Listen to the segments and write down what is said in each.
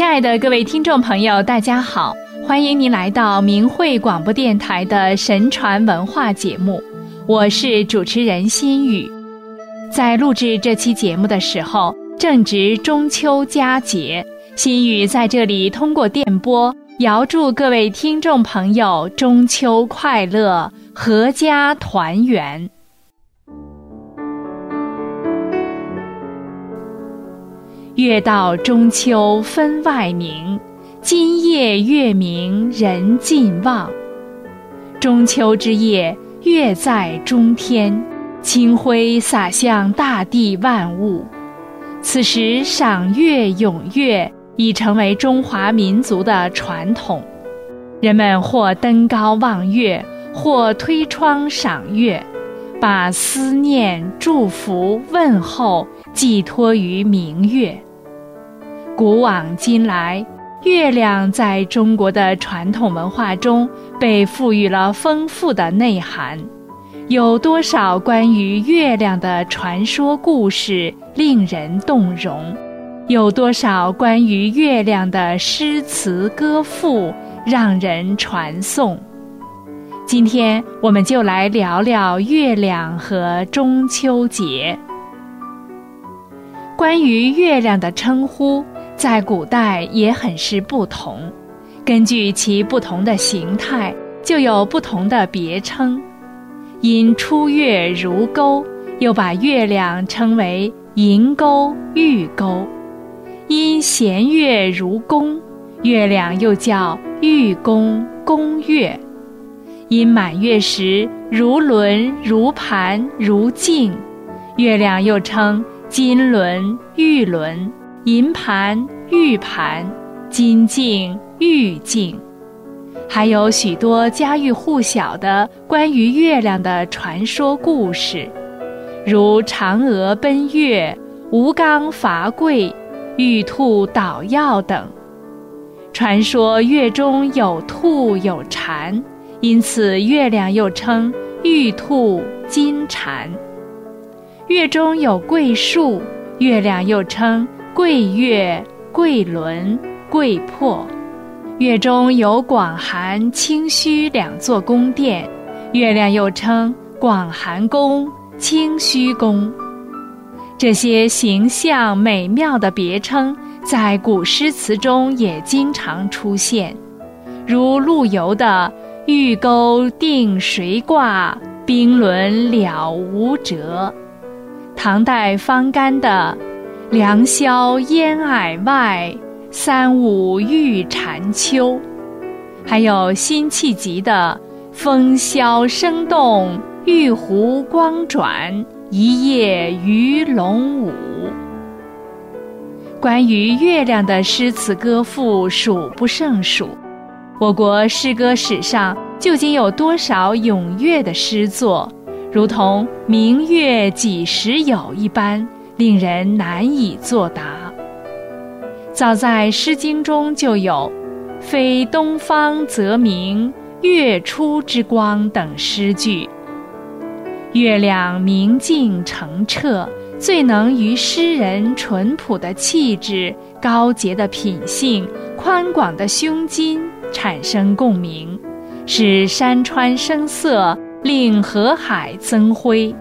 亲爱的各位听众朋友，大家好，欢迎您来到明慧广播电台的神传文化节目，我是主持人心雨。在录制这期节目的时候，正值中秋佳节，心雨在这里通过电波，遥祝各位听众朋友中秋快乐，阖家团圆。月到中秋分外明，今夜月明人尽望。中秋之夜，月在中天，清辉洒向大地万物。此时赏月咏月已成为中华民族的传统，人们或登高望月，或推窗赏月，把思念、祝福、问候寄托于明月。古往今来，月亮在中国的传统文化中被赋予了丰富的内涵。有多少关于月亮的传说故事令人动容？有多少关于月亮的诗词歌赋让人传颂？今天，我们就来聊聊月亮和中秋节。关于月亮的称呼。在古代也很是不同，根据其不同的形态，就有不同的别称。因出月如钩，又把月亮称为银钩、玉钩；因弦月如弓，月亮又叫玉弓、弓月；因满月时如轮、如盘、如镜，月亮又称金轮、玉轮。银盘、玉盘、金镜、玉镜，还有许多家喻户晓的关于月亮的传说故事，如嫦娥奔月、吴刚伐桂、玉兔捣药等。传说月中有兔有蝉，因此月亮又称玉兔、金蝉。月中有桂树，月亮又称。桂月、桂轮、桂魄，月中有广寒、清虚两座宫殿，月亮又称广寒宫、清虚宫。这些形象美妙的别称，在古诗词中也经常出现，如陆游的“玉钩定谁挂，冰轮了无辙”，唐代方干的。良宵烟霭外，三五玉蟾秋。还有辛弃疾的“风萧声动，玉壶光转，一夜鱼龙舞”。关于月亮的诗词歌赋数不胜数，我国诗歌史上究竟有多少咏月的诗作，如同“明月几时有”一般。令人难以作答。早在《诗经》中就有“非东方则明，月出之光”等诗句。月亮明净澄澈，最能与诗人淳朴的气质、高洁的品性、宽广的胸襟产生共鸣，使山川生色，令河海增辉。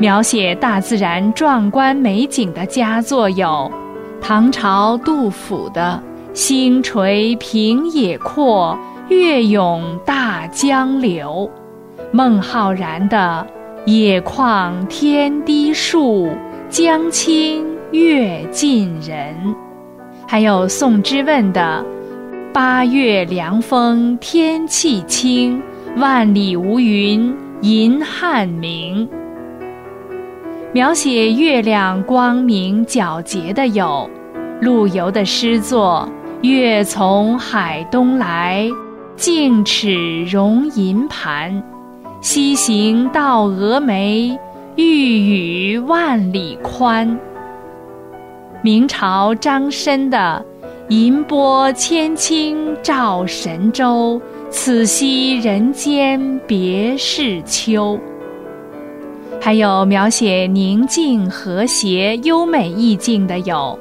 描写大自然壮观美景的佳作有唐朝杜甫的“星垂平野阔，月涌大江流”，孟浩然的“野旷天低树，江清月近人”，还有宋之问的“八月凉风天气清，万里无云银汉明”。描写月亮光明皎洁的有陆游的诗作《月从海东来，净齿容银盘》，西行到峨眉，欲语万里宽。明朝张绅的《银波千顷照神州，此夕人间别是秋》。还有描写宁静、和谐、优美意境的有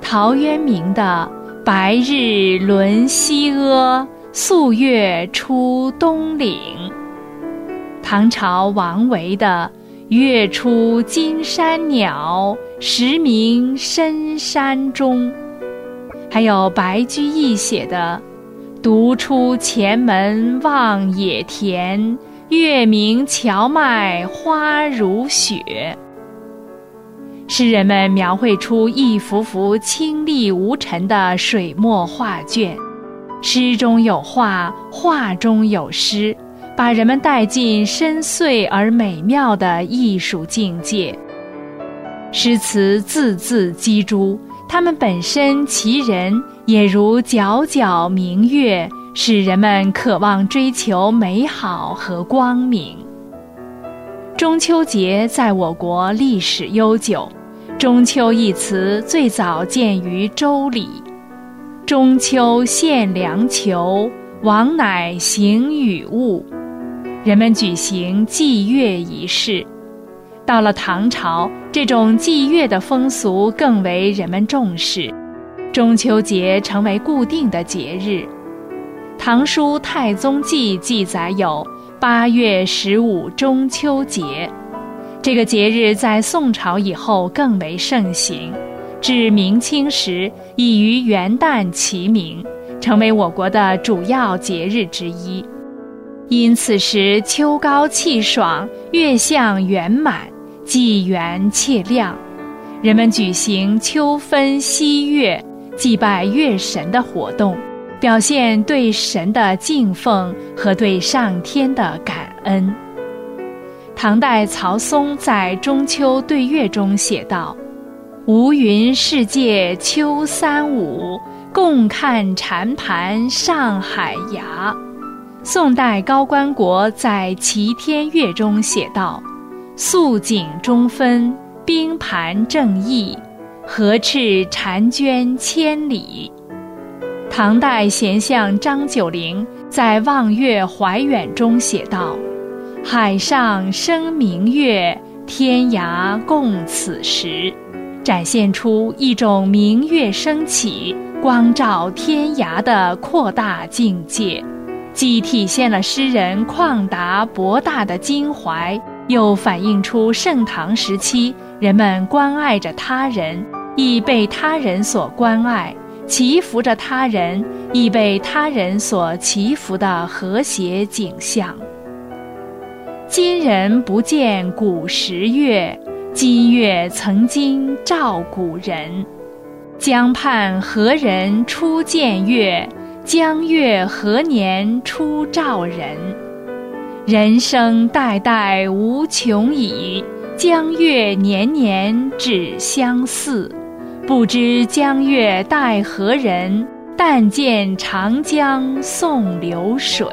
陶渊明的《白日轮西阿，素月出东岭。唐朝王维的“月出惊山鸟，时鸣深山中”，还有白居易写的“独出前门望野田，月明荞麦花如雪”。诗人们描绘出一幅幅清丽无尘的水墨画卷，诗中有画，画中有诗。把人们带进深邃而美妙的艺术境界。诗词字字击珠，它们本身其人也如皎皎明月，使人们渴望追求美好和光明。中秋节在我国历史悠久，“中秋”一词最早见于《周礼》：“中秋献良裘，王乃行与物。”人们举行祭月仪式，到了唐朝，这种祭月的风俗更为人们重视，中秋节成为固定的节日。《唐书·太宗记》记载有八月十五中秋节，这个节日在宋朝以后更为盛行，至明清时已与元旦齐名，成为我国的主要节日之一。因此时秋高气爽，月相圆满，既圆且亮，人们举行秋分夕月、祭拜月神的活动，表现对神的敬奉和对上天的感恩。唐代曹嵩在《中秋对月》中写道：“无云世界秋三五，共看禅盘上海崖。”宋代高观国在《齐天乐》中写道：“素锦中分，冰盘正义，荷翅婵娟千里。”唐代贤相张九龄在《望月怀远》中写道：“海上生明月，天涯共此时。”展现出一种明月升起、光照天涯的扩大境界。既体现了诗人旷达博大的襟怀，又反映出盛唐时期人们关爱着他人，亦被他人所关爱；祈福着他人，亦被他人所祈福的和谐景象。今人不见古时月，今月曾经照古人。江畔何人初见月？江月何年初照人？人生代代无穷已，江月年年只相似。不知江月待何人？但见长江送流水。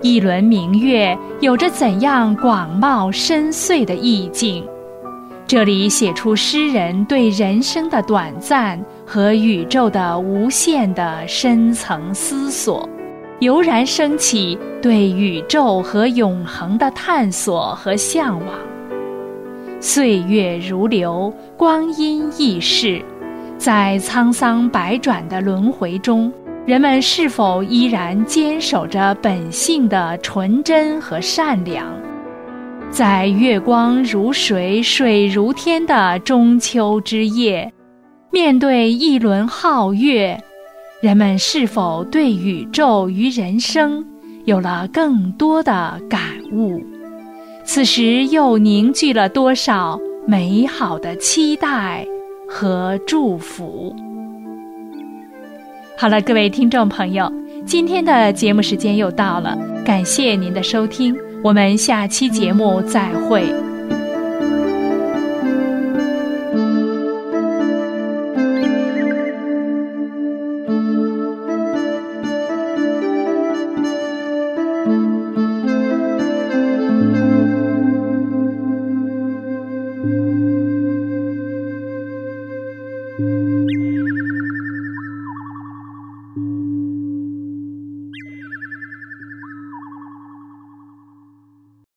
一轮明月有着怎样广袤深邃的意境？这里写出诗人对人生的短暂和宇宙的无限的深层思索，油然升起对宇宙和永恒的探索和向往。岁月如流，光阴易逝，在沧桑百转的轮回中，人们是否依然坚守着本性的纯真和善良？在月光如水、水如天的中秋之夜，面对一轮皓月，人们是否对宇宙与人生有了更多的感悟？此时又凝聚了多少美好的期待和祝福？好了，各位听众朋友，今天的节目时间又到了，感谢您的收听。我们下期节目再会。